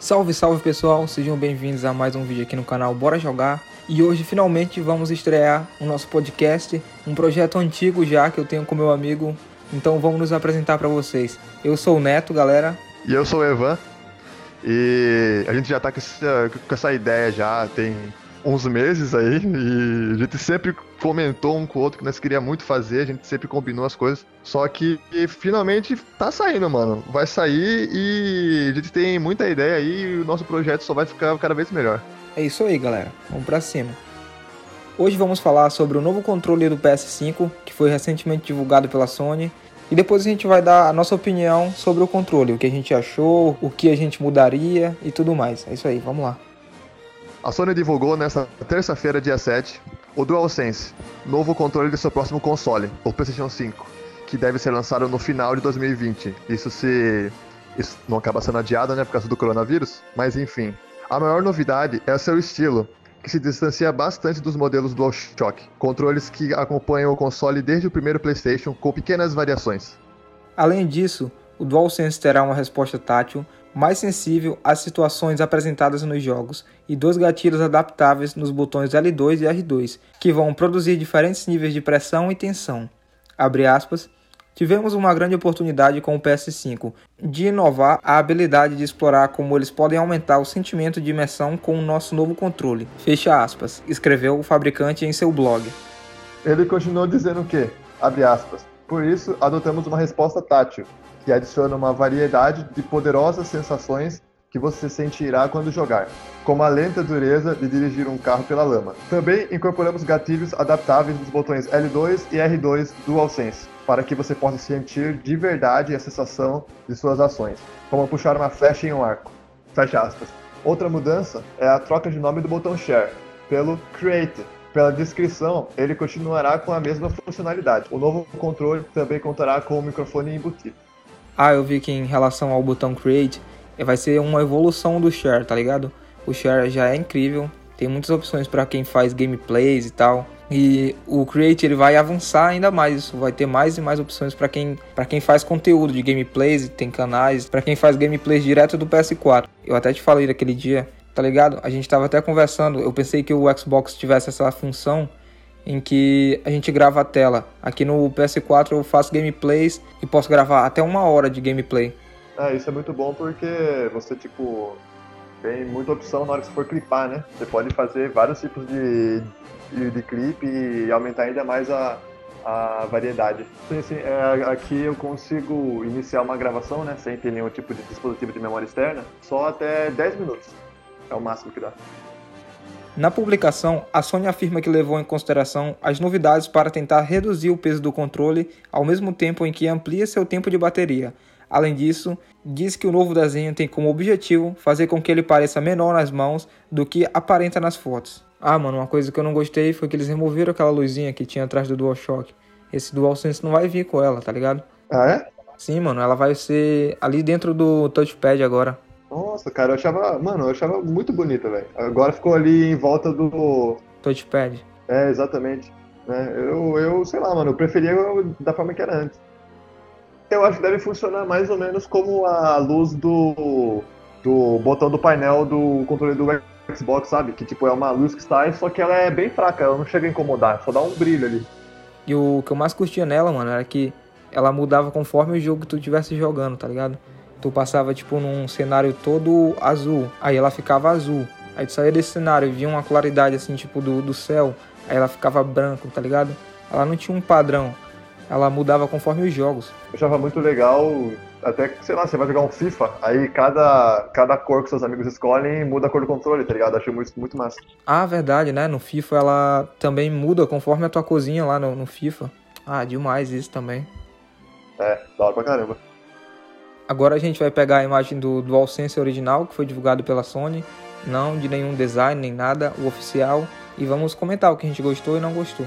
Salve, salve pessoal, sejam bem-vindos a mais um vídeo aqui no canal Bora Jogar. E hoje finalmente vamos estrear o nosso podcast, um projeto antigo já que eu tenho com meu amigo. Então vamos nos apresentar para vocês. Eu sou o Neto, galera. E eu sou o Evan. E a gente já tá com essa, com essa ideia já tem uns meses aí e a gente sempre comentou um com o outro que nós queria muito fazer, a gente sempre combinou as coisas. Só que finalmente tá saindo, mano. Vai sair e a gente tem muita ideia aí e o nosso projeto só vai ficar cada vez melhor. É isso aí, galera. Vamos pra cima. Hoje vamos falar sobre o novo controle do PS5 que foi recentemente divulgado pela Sony. E depois a gente vai dar a nossa opinião sobre o controle, o que a gente achou, o que a gente mudaria e tudo mais. É isso aí, vamos lá. A Sony divulgou nesta terça-feira, dia 7, o DualSense, novo controle de seu próximo console, o PlayStation 5, que deve ser lançado no final de 2020. Isso se isso não acaba sendo adiado, né, por causa do coronavírus, mas enfim. A maior novidade é o seu estilo, que se distancia bastante dos modelos DualShock, controles que acompanham o console desde o primeiro PlayStation com pequenas variações. Além disso, o DualSense terá uma resposta tátil mais sensível às situações apresentadas nos jogos e dois gatilhos adaptáveis nos botões L2 e R2, que vão produzir diferentes níveis de pressão e tensão. Aspas, Tivemos uma grande oportunidade com o PS5 de inovar a habilidade de explorar como eles podem aumentar o sentimento de imersão com o nosso novo controle. Fecha aspas, escreveu o fabricante em seu blog. Ele continuou dizendo que, abre aspas, por isso adotamos uma resposta tátil, que adiciona uma variedade de poderosas sensações que você sentirá quando jogar, como a lenta dureza de dirigir um carro pela lama. Também incorporamos gatilhos adaptáveis nos botões L2 e R2 DualSense, para que você possa sentir de verdade a sensação de suas ações, como puxar uma flecha em um arco. Fecha aspas. Outra mudança é a troca de nome do botão Share pelo Create. Pela descrição, ele continuará com a mesma funcionalidade. O novo controle também contará com o microfone embutido. Ah, eu vi que em relação ao botão Create, vai ser uma evolução do Share, tá ligado? O Share já é incrível, tem muitas opções para quem faz gameplays e tal. E o Create ele vai avançar ainda mais, isso vai ter mais e mais opções para quem, quem faz conteúdo de gameplays, tem canais, para quem faz gameplays direto do PS4. Eu até te falei daquele dia, tá ligado? A gente tava até conversando, eu pensei que o Xbox tivesse essa função em que a gente grava a tela. Aqui no PS4 eu faço gameplays e posso gravar até uma hora de gameplay. Ah, isso é muito bom porque você, tipo, tem muita opção na hora que você for clipar, né? Você pode fazer vários tipos de, de, de clipe e aumentar ainda mais a, a variedade. Sim, sim, é, aqui eu consigo iniciar uma gravação, né? Sem ter nenhum tipo de dispositivo de memória externa, só até 10 minutos. É o máximo que dá. Na publicação, a Sony afirma que levou em consideração as novidades para tentar reduzir o peso do controle, ao mesmo tempo em que amplia seu tempo de bateria. Além disso, diz que o novo desenho tem como objetivo fazer com que ele pareça menor nas mãos do que aparenta nas fotos. Ah, mano, uma coisa que eu não gostei foi que eles removeram aquela luzinha que tinha atrás do DualShock. Esse DualSense não vai vir com ela, tá ligado? Ah, é? Sim, mano, ela vai ser ali dentro do touchpad agora. Nossa, cara, eu achava. Mano, eu achava muito bonita, velho. Agora ficou ali em volta do. Touchpad. É, exatamente. É, eu, eu, sei lá, mano, eu preferia da forma que era antes. Eu acho que deve funcionar mais ou menos como a luz do, do botão do painel do controle do Xbox, sabe? Que tipo, é uma luz que está, só que ela é bem fraca, ela não chega a incomodar, só dá um brilho ali. E o que eu mais curtia nela, mano, era que ela mudava conforme o jogo que tu estivesse jogando, tá ligado? Tu passava tipo num cenário todo azul, aí ela ficava azul. Aí tu saía desse cenário e via uma claridade assim, tipo do, do céu, aí ela ficava branco, tá ligado? Ela não tinha um padrão, ela mudava conforme os jogos. Eu achava muito legal, até que, sei lá, você vai jogar um FIFA, aí cada, cada cor que seus amigos escolhem muda a cor do controle, tá ligado? Achei muito, muito massa. Ah, verdade, né? No FIFA ela também muda conforme a tua cozinha lá no, no FIFA. Ah, demais isso também. É, da hora pra caramba. Agora a gente vai pegar a imagem do DualSense original, que foi divulgado pela Sony, não de nenhum design nem nada, o oficial, e vamos comentar o que a gente gostou e não gostou.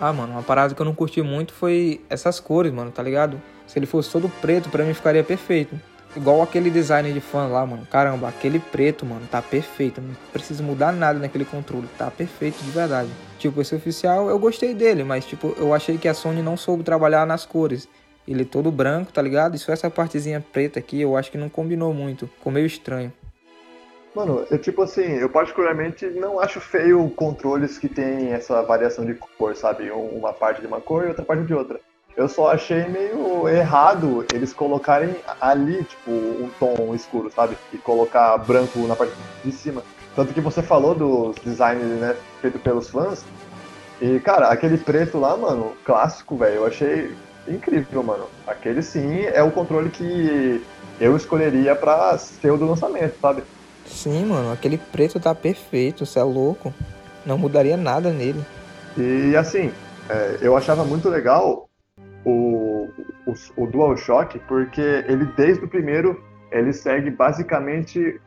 Ah, mano, uma parada que eu não curti muito foi essas cores, mano, tá ligado? Se ele fosse todo preto, pra mim ficaria perfeito. Igual aquele design de fã lá, mano. Caramba, aquele preto, mano, tá perfeito. Não precisa mudar nada naquele controle. Tá perfeito de verdade. Tipo, esse oficial eu gostei dele, mas tipo, eu achei que a Sony não soube trabalhar nas cores. Ele todo branco, tá ligado? E só essa partezinha preta aqui eu acho que não combinou muito, ficou meio estranho. Mano, eu tipo assim, eu particularmente não acho feio controles que tem essa variação de cor, sabe? Uma parte de uma cor e outra parte de outra. Eu só achei meio errado eles colocarem ali, tipo, um tom escuro, sabe? E colocar branco na parte de cima. Tanto que você falou dos designs, né, feito pelos fãs. E, cara, aquele preto lá, mano, clássico, velho, eu achei incrível, mano. Aquele sim é o controle que eu escolheria pra ser o do lançamento, sabe? Sim, mano, aquele preto tá perfeito, você é louco. Não mudaria nada nele. E assim, é, eu achava muito legal o, o, o DualShock, porque ele desde o primeiro ele segue basicamente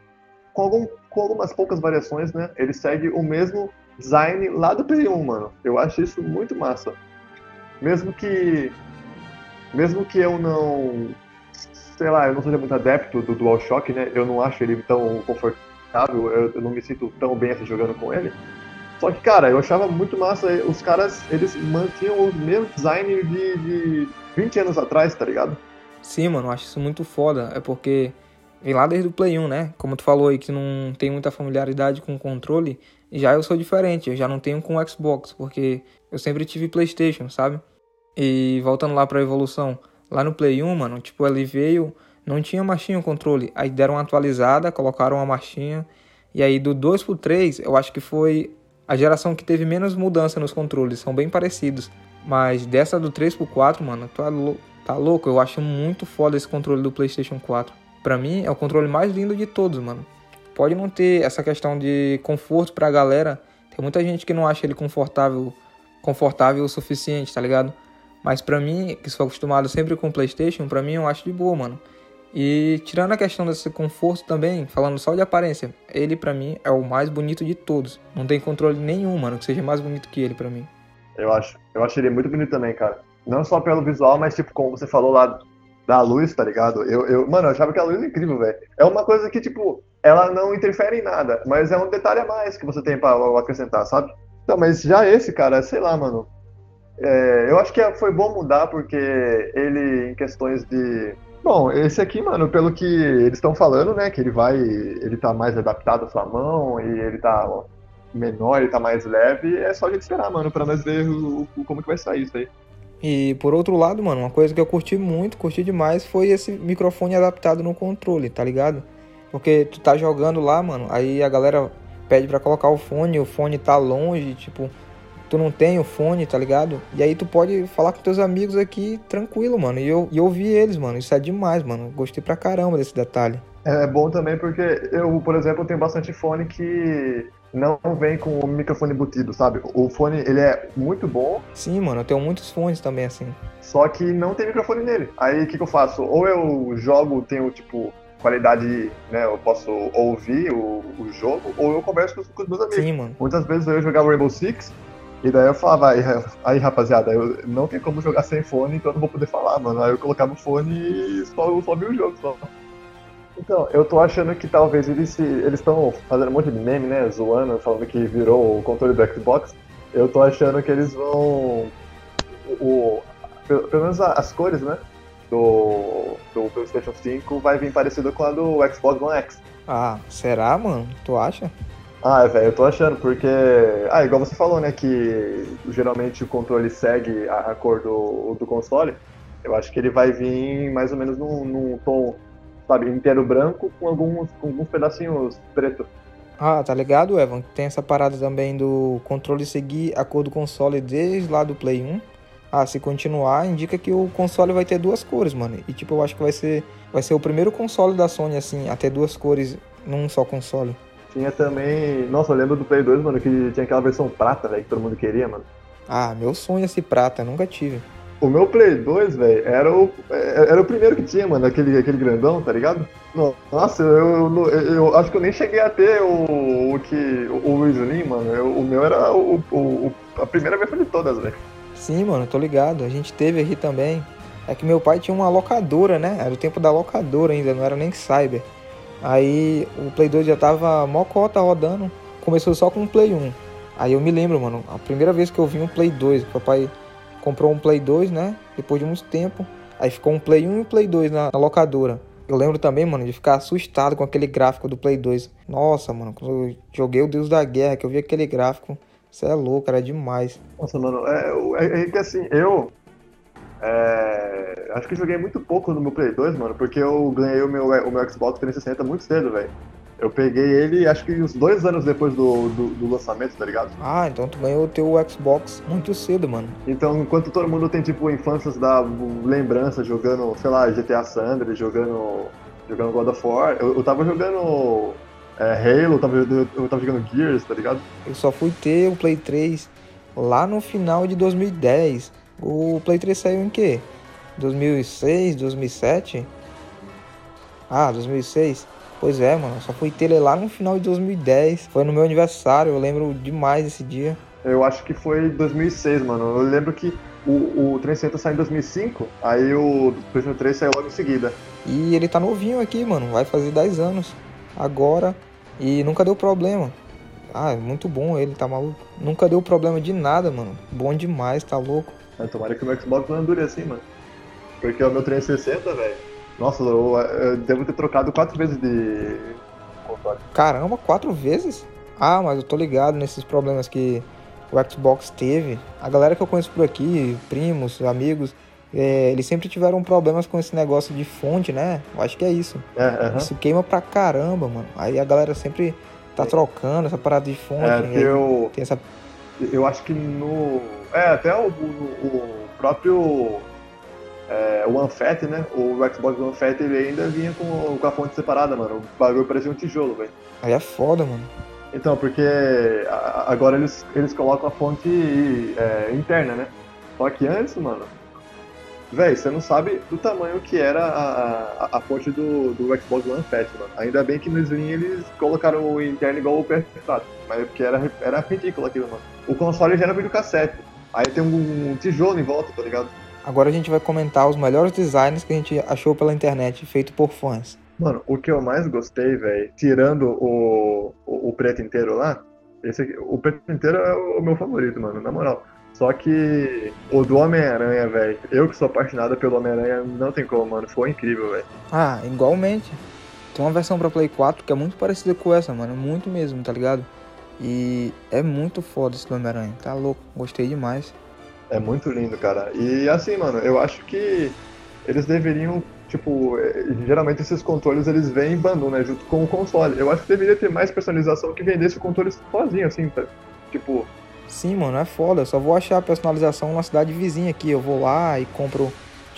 com, algum, com algumas poucas variações, né? Ele segue o mesmo design lá do Play 1, mano. Eu acho isso muito massa. Mesmo que mesmo que eu não sei lá, eu não seja muito adepto do DualShock, né? Eu não acho ele tão confortável, eu, eu não me sinto tão bem assim jogando com ele. Só que, cara, eu achava muito massa. Os caras, eles mantinham o mesmo design de, de 20 anos atrás, tá ligado? Sim, mano, eu acho isso muito foda. É porque vem lá desde o Play 1, né? Como tu falou aí que não tem muita familiaridade com o controle, já eu sou diferente. Eu já não tenho com o Xbox, porque eu sempre tive PlayStation, sabe? E voltando lá pra evolução, Lá no Play 1, mano, tipo, ele veio, não tinha marchinha o controle. Aí deram uma atualizada, colocaram uma marchinha. E aí do 2 pro 3, eu acho que foi a geração que teve menos mudança nos controles. São bem parecidos. Mas dessa do 3 pro 4, mano, tá, tá louco. Eu acho muito foda esse controle do PlayStation 4. Pra mim, é o controle mais lindo de todos, mano. Pode não ter essa questão de conforto pra galera. Tem muita gente que não acha ele confortável, confortável o suficiente, tá ligado? Mas para mim, que sou acostumado sempre com PlayStation, para mim eu acho de boa, mano. E tirando a questão desse conforto também, falando só de aparência, ele para mim é o mais bonito de todos. Não tem controle nenhum, mano, que seja mais bonito que ele para mim. Eu acho. Eu acho ele muito bonito também, cara. Não só pelo visual, mas tipo, como você falou lá da luz, tá ligado? Eu, eu, mano, eu achava que a luz é incrível, velho. É uma coisa que, tipo, ela não interfere em nada, mas é um detalhe a mais que você tem pra acrescentar, sabe? Então, mas já esse, cara, sei lá, mano. É, eu acho que foi bom mudar porque ele, em questões de. Bom, esse aqui, mano, pelo que eles estão falando, né, que ele vai. Ele tá mais adaptado à sua mão e ele tá menor, ele tá mais leve, é só a gente esperar, mano, pra nós ver o, o, como que vai sair isso aí. E por outro lado, mano, uma coisa que eu curti muito, curti demais, foi esse microfone adaptado no controle, tá ligado? Porque tu tá jogando lá, mano, aí a galera pede para colocar o fone, o fone tá longe, tipo, tu não tem o fone, tá ligado? E aí tu pode falar com teus amigos aqui tranquilo, mano. E eu, e ouvir eles, mano. Isso é demais, mano. Gostei pra caramba desse detalhe. É bom também porque eu, por exemplo, tenho bastante fone que não vem com o microfone embutido, sabe? O fone, ele é muito bom. Sim, mano, eu tenho muitos fones também assim. Só que não tem microfone nele. Aí o que, que eu faço? Ou eu jogo, tenho tipo qualidade, né? Eu posso ouvir o, o jogo, ou eu converso com, com os meus amigos. Sim, mano. Muitas vezes eu jogava Rainbow Six e daí eu falava, aí, aí rapaziada, eu não tem como jogar sem fone, então eu não vou poder falar, mano. Aí eu colocava o fone e só, só vi o jogo só. Então, eu tô achando que talvez eles eles estão fazendo um monte de meme, né? Zoando, falando que virou o controle do Xbox. Eu tô achando que eles vão. O, pelo, pelo menos as cores, né? Do, do PlayStation 5 vai vir parecido com a do Xbox One X. Ah, será, mano? Tu acha? Ah, velho, eu tô achando, porque. Ah, igual você falou, né, que geralmente o controle segue a, a cor do, do console. Eu acho que ele vai vir mais ou menos num, num tom, sabe, inteiro branco com alguns, com alguns pedacinhos preto. Ah, tá ligado, Evan? Tem essa parada também do controle seguir a cor do console desde lá do Play 1. Ah, se continuar, indica que o console vai ter duas cores, mano. E tipo, eu acho que vai ser, vai ser o primeiro console da Sony, assim, a ter duas cores num só console. Tinha também. Nossa, eu lembro do Play 2, mano, que tinha aquela versão prata, velho, que todo mundo queria, mano. Ah, meu sonho é esse prata, nunca tive. O meu Play 2, velho, era o, é, era o primeiro que tinha, mano, aquele, aquele grandão, tá ligado? Nossa, eu, eu, eu acho que eu nem cheguei a ter o, o que. O, o Slim, mano. Eu, o meu era o, o, a primeira versão de todas, velho. Sim, mano, tô ligado. A gente teve aqui também. É que meu pai tinha uma locadora, né? Era o tempo da locadora ainda, não era nem cyber. Aí o Play 2 já tava mocota rodando. Começou só com o Play 1. Aí eu me lembro, mano, a primeira vez que eu vi um Play 2, o papai comprou um Play 2, né? Depois de muito tempo. Aí ficou um Play 1 e um Play 2 na, na locadora. Eu lembro também, mano, de ficar assustado com aquele gráfico do Play 2. Nossa, mano, quando eu joguei o Deus da Guerra, que eu vi aquele gráfico, você é louco, era demais. Nossa, mano, é, é, é que assim, eu. É, acho que joguei muito pouco no meu Play 2, mano, porque eu ganhei o meu, o meu Xbox 360 muito cedo, velho. Eu peguei ele, acho que uns dois anos depois do, do, do, lançamento, tá ligado? Ah, então tu ganhou o teu Xbox muito cedo, mano. Então, enquanto todo mundo tem, tipo, infâncias da lembrança jogando, sei lá, GTA San Andreas, jogando, jogando God of War, eu, eu tava jogando é, Halo, eu tava, eu tava jogando Gears, tá ligado? Eu só fui ter o Play 3 lá no final de 2010. O Play 3 saiu em quê? 2006, 2007? Ah, 2006. Pois é, mano. Só fui ter ele lá no final de 2010. Foi no meu aniversário. Eu lembro demais desse dia. Eu acho que foi 2006, mano. Eu lembro que o, o 360 saiu em 2005. Aí o PlayStation 3 saiu logo em seguida. E ele tá novinho aqui, mano. Vai fazer 10 anos agora. E nunca deu problema. Ah, é muito bom ele, tá maluco? Nunca deu problema de nada, mano. Bom demais, tá louco. É, tomara que o meu Xbox não dure assim, mano. Porque o meu 360, velho nossa, eu, eu, devo ter trocado quatro vezes de console. Caramba, quatro vezes? Ah, mas eu tô ligado nesses problemas que o Xbox teve. A galera que eu conheço por aqui, primos, amigos, é, eles sempre tiveram problemas com esse negócio de fonte, né? Eu acho que é isso. É, uh -huh. Isso queima pra caramba, mano. Aí a galera sempre tá trocando essa parada de fonte. É, né? eu... Tem essa... Eu acho que no... É, até o, o, o próprio é, o Unfat, né? O Xbox One Fat ele ainda vinha com, com a fonte separada, mano. O bagulho parecia um tijolo, velho. Aí é foda, mano. Então, porque agora eles, eles colocam a fonte é, interna, né? Só que antes, mano, velho, você não sabe do tamanho que era a, a, a fonte do, do Xbox One Fat, mano. Ainda bem que no Slim eles colocaram o interno igual o PS4, mas é porque era, era ridículo aquilo, mano. O console já era videocassete, aí tem um, um tijolo em volta, tá ligado? Agora a gente vai comentar os melhores designs que a gente achou pela internet, feito por fãs. Mano, o que eu mais gostei, velho, tirando o, o, o, preto inteiro lá, esse aqui, o preto inteiro é o meu favorito, mano, na moral. Só que o do Homem-Aranha, velho, eu que sou apaixonado pelo Homem-Aranha, não tem como, mano, foi incrível, velho. Ah, igualmente. Tem uma versão pra Play 4 que é muito parecida com essa, mano, muito mesmo, tá ligado? E é muito foda esse Homem-Aranha, tá louco, gostei demais. É muito lindo, cara. E assim, mano, eu acho que eles deveriam, tipo, é, geralmente esses controles eles vêm em bundle, né, junto com o console. Eu acho que deveria ter mais personalização que vendesse o controle sozinho, assim, tá? tipo... Sim, mano, é foda. Eu só vou achar a personalização na cidade vizinha aqui. Eu vou lá e compro,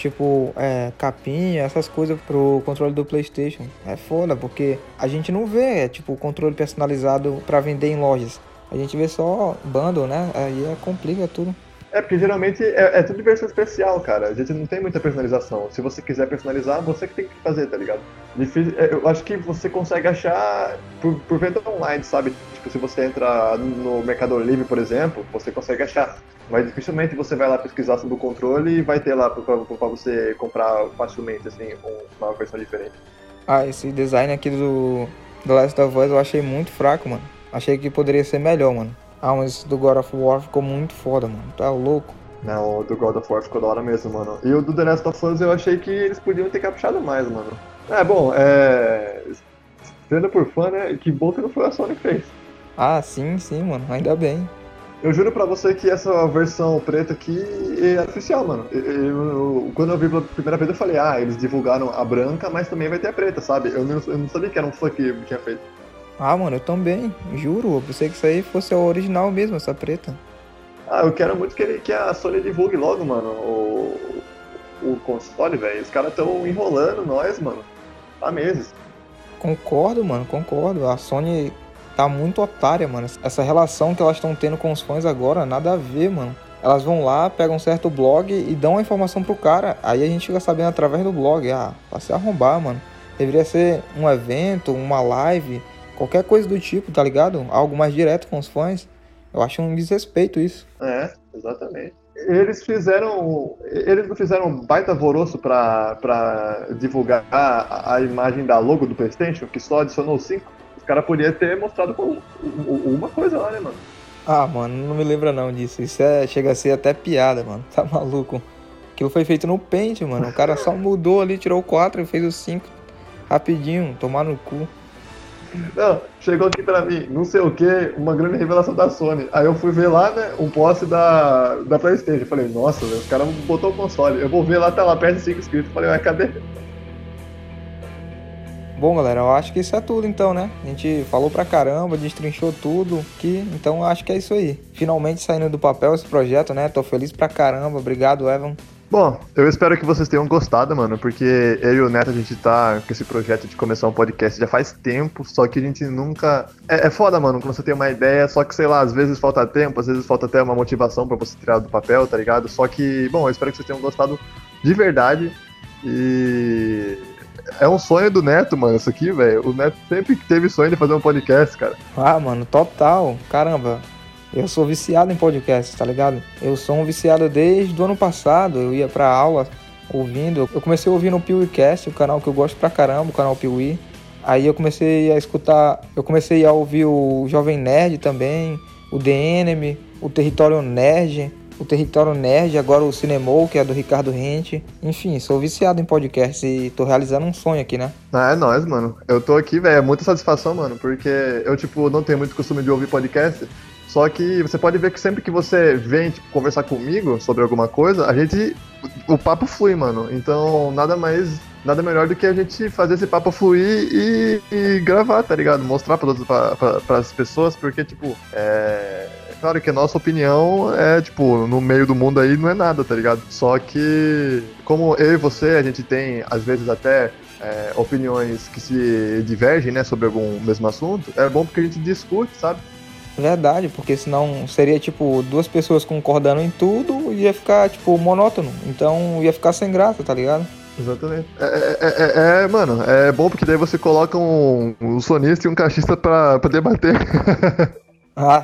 tipo, é, capinha, essas coisas pro controle do Playstation. É foda, porque a gente não vê, é, tipo, controle personalizado para vender em lojas. A gente vê só bundle, né? Aí é, complica tudo. É, porque geralmente é, é tudo versão especial, cara. A gente não tem muita personalização. Se você quiser personalizar, você que tem que fazer, tá ligado? Difícil, é, eu acho que você consegue achar por, por venda online, sabe? Tipo, se você entra no Mercado Livre, por exemplo, você consegue achar. Mas dificilmente você vai lá pesquisar sobre o controle e vai ter lá pra você comprar facilmente, assim, uma versão diferente. Ah, esse design aqui do The Last of Us eu achei muito fraco, mano. Achei que poderia ser melhor, mano. Ah, mas do God of War ficou muito foda, mano. Tá louco. Não, o do God of War ficou da hora mesmo, mano. E o do The Last of Us eu achei que eles podiam ter caprichado mais, mano. É, bom, é. Sendo por fã, né? Que bom que não foi a Sony que fez. Ah, sim, sim, mano. Ainda bem. Eu juro pra você que essa versão preta aqui é oficial, mano. Eu, eu, quando eu vi pela primeira vez, eu falei, ah, eles divulgaram a branca, mas também vai ter a preta, sabe? Eu não, eu não sabia que era um fã que tinha feito. Ah, mano, eu também, juro. Eu pensei que isso aí fosse a original mesmo, essa preta. Ah, eu quero muito que, ele, que a Sony divulgue logo, mano, o, o console, velho. Os caras tão enrolando nós, mano, há meses. Concordo, mano, concordo. A Sony tá muito otária, mano. Essa relação que elas estão tendo com os fãs agora, nada a ver, mano. Elas vão lá, pegam um certo blog e dão a informação pro cara. Aí a gente fica sabendo através do blog. Ah, pra se arrombar, mano. Deveria ser um evento, uma live Qualquer coisa do tipo, tá ligado? Algo mais direto com os fãs. Eu acho um desrespeito isso. É, exatamente. Eles fizeram. Eles não fizeram um baita alvoroço pra, pra divulgar a, a, imagem da logo do Playstation, que só adicionou 5. Os caras podiam ter mostrado uma coisa lá, né, mano? Ah, mano, não me lembra não disso. Isso é, chega a ser até piada, mano. Tá maluco. Aquilo foi feito no Paint, mano. O cara só mudou ali, tirou o 4 e fez o 5 rapidinho, tomar no cu. Não, chegou aqui pra mim, não sei o que, uma grande revelação da Sony. Aí eu fui ver lá, né, um post da, da Playstation. Falei, nossa, os caras botou o console. Eu vou ver lá, tá lá perto de 5 inscritos. Falei, ué, cadê? Bom, galera, eu acho que isso é tudo então, né? A gente falou pra caramba, destrinchou tudo que então eu acho que é isso aí. Finalmente saindo do papel esse projeto, né? Tô feliz pra caramba. Obrigado, Evan. Bom, eu espero que vocês tenham gostado, mano, porque eu e o Neto a gente tá com esse projeto de começar um podcast já faz tempo, só que a gente nunca. É, é foda, mano, quando você tem uma ideia, só que sei lá, às vezes falta tempo, às vezes falta até uma motivação para você tirar do papel, tá ligado? Só que, bom, eu espero que vocês tenham gostado de verdade e é um sonho do Neto, mano, isso aqui, velho. O Neto sempre teve sonho de fazer um podcast, cara. Ah, mano, total. Caramba. Eu sou viciado em podcast, tá ligado? Eu sou um viciado desde o ano passado. Eu ia pra aula ouvindo. Eu comecei a ouvir no PeeWeeCast, o canal que eu gosto pra caramba, o canal Piuí. Aí eu comecei a escutar, eu comecei a ouvir o Jovem Nerd também, o Enemy, o Território Nerd o Território Nerd, agora o Cinemou, que é do Ricardo Rente. Enfim, sou viciado em podcast e tô realizando um sonho aqui, né? Ah, é nóis, mano. Eu tô aqui, velho, é muita satisfação, mano, porque eu, tipo, não tenho muito costume de ouvir podcast. Só que você pode ver que sempre que você vem tipo, conversar comigo sobre alguma coisa, a gente. O papo flui, mano. Então, nada mais. Nada melhor do que a gente fazer esse papo fluir e, e gravar, tá ligado? Mostrar para as pessoas, porque, tipo, é Claro que a nossa opinião é, tipo, no meio do mundo aí não é nada, tá ligado? Só que, como eu e você, a gente tem, às vezes, até é, opiniões que se divergem, né, sobre algum mesmo assunto, é bom porque a gente discute, sabe? Verdade, porque senão seria tipo duas pessoas concordando em tudo e ia ficar tipo monótono. Então ia ficar sem graça, tá ligado? Exatamente. É, é, é, é, mano, é bom porque daí você coloca um, um sonista e um cachista pra, pra debater. Ah,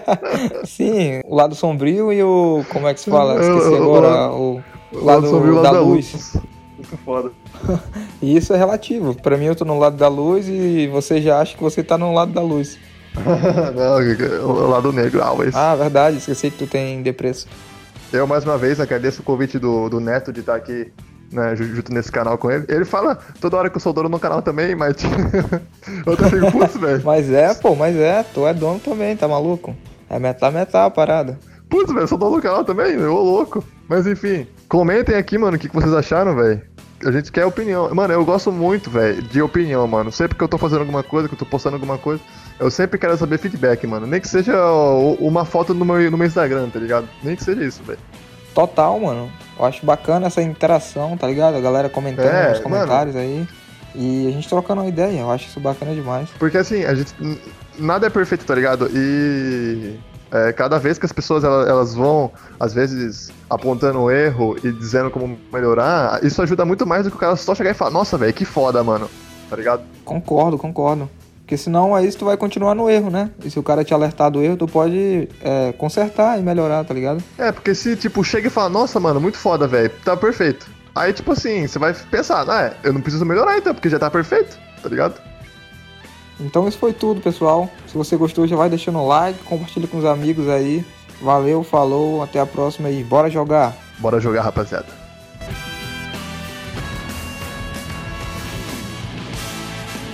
sim, o lado sombrio e o. Como é que se fala? Esqueci agora. O, o lado, sombrio, da, da luz. é foda. e isso é relativo. Pra mim, eu tô no lado da luz e você já acha que você tá no lado da luz. Não, o lado negro, always. Ah, verdade, esqueci que tu tem depresso. Eu, mais uma vez, agradeço o convite do, do Neto de estar aqui né, junto nesse canal com ele. Ele fala toda hora que eu sou dono no canal também, mas eu tô fico putz, velho. Mas é, pô, mas é, tu é dono também, tá maluco? É metal metal a parada. Putz, velho, sou dono do canal também, ô louco. Mas enfim, comentem aqui, mano, o que, que vocês acharam, velho. A gente quer opinião. Mano, eu gosto muito, velho, de opinião, mano. Sempre que eu tô fazendo alguma coisa, que eu tô postando alguma coisa, eu sempre quero saber feedback, mano. Nem que seja uma foto no meu, no meu Instagram, tá ligado? Nem que seja isso, velho. Total, mano. Eu acho bacana essa interação, tá ligado? A galera comentando é, nos comentários mano. aí. E a gente trocando uma ideia, eu acho isso bacana demais. Porque assim, a gente. Nada é perfeito, tá ligado? E. É, cada vez que as pessoas elas, elas, vão, às vezes, apontando um erro e dizendo como melhorar, isso ajuda muito mais do que o cara só chegar e falar, nossa, velho, que foda, mano. Tá ligado? Concordo, concordo. Porque senão aí tu vai continuar no erro, né? E se o cara te alertar do erro, tu pode é, consertar e melhorar, tá ligado? É, porque se, tipo, chega e fala, nossa, mano, muito foda, velho, tá perfeito. Aí, tipo assim, você vai pensar, ah, é, eu não preciso melhorar então, porque já tá perfeito, tá ligado? Então isso foi tudo, pessoal. Se você gostou, já vai deixando o like, compartilha com os amigos aí. Valeu, falou, até a próxima e bora jogar. Bora jogar, rapaziada.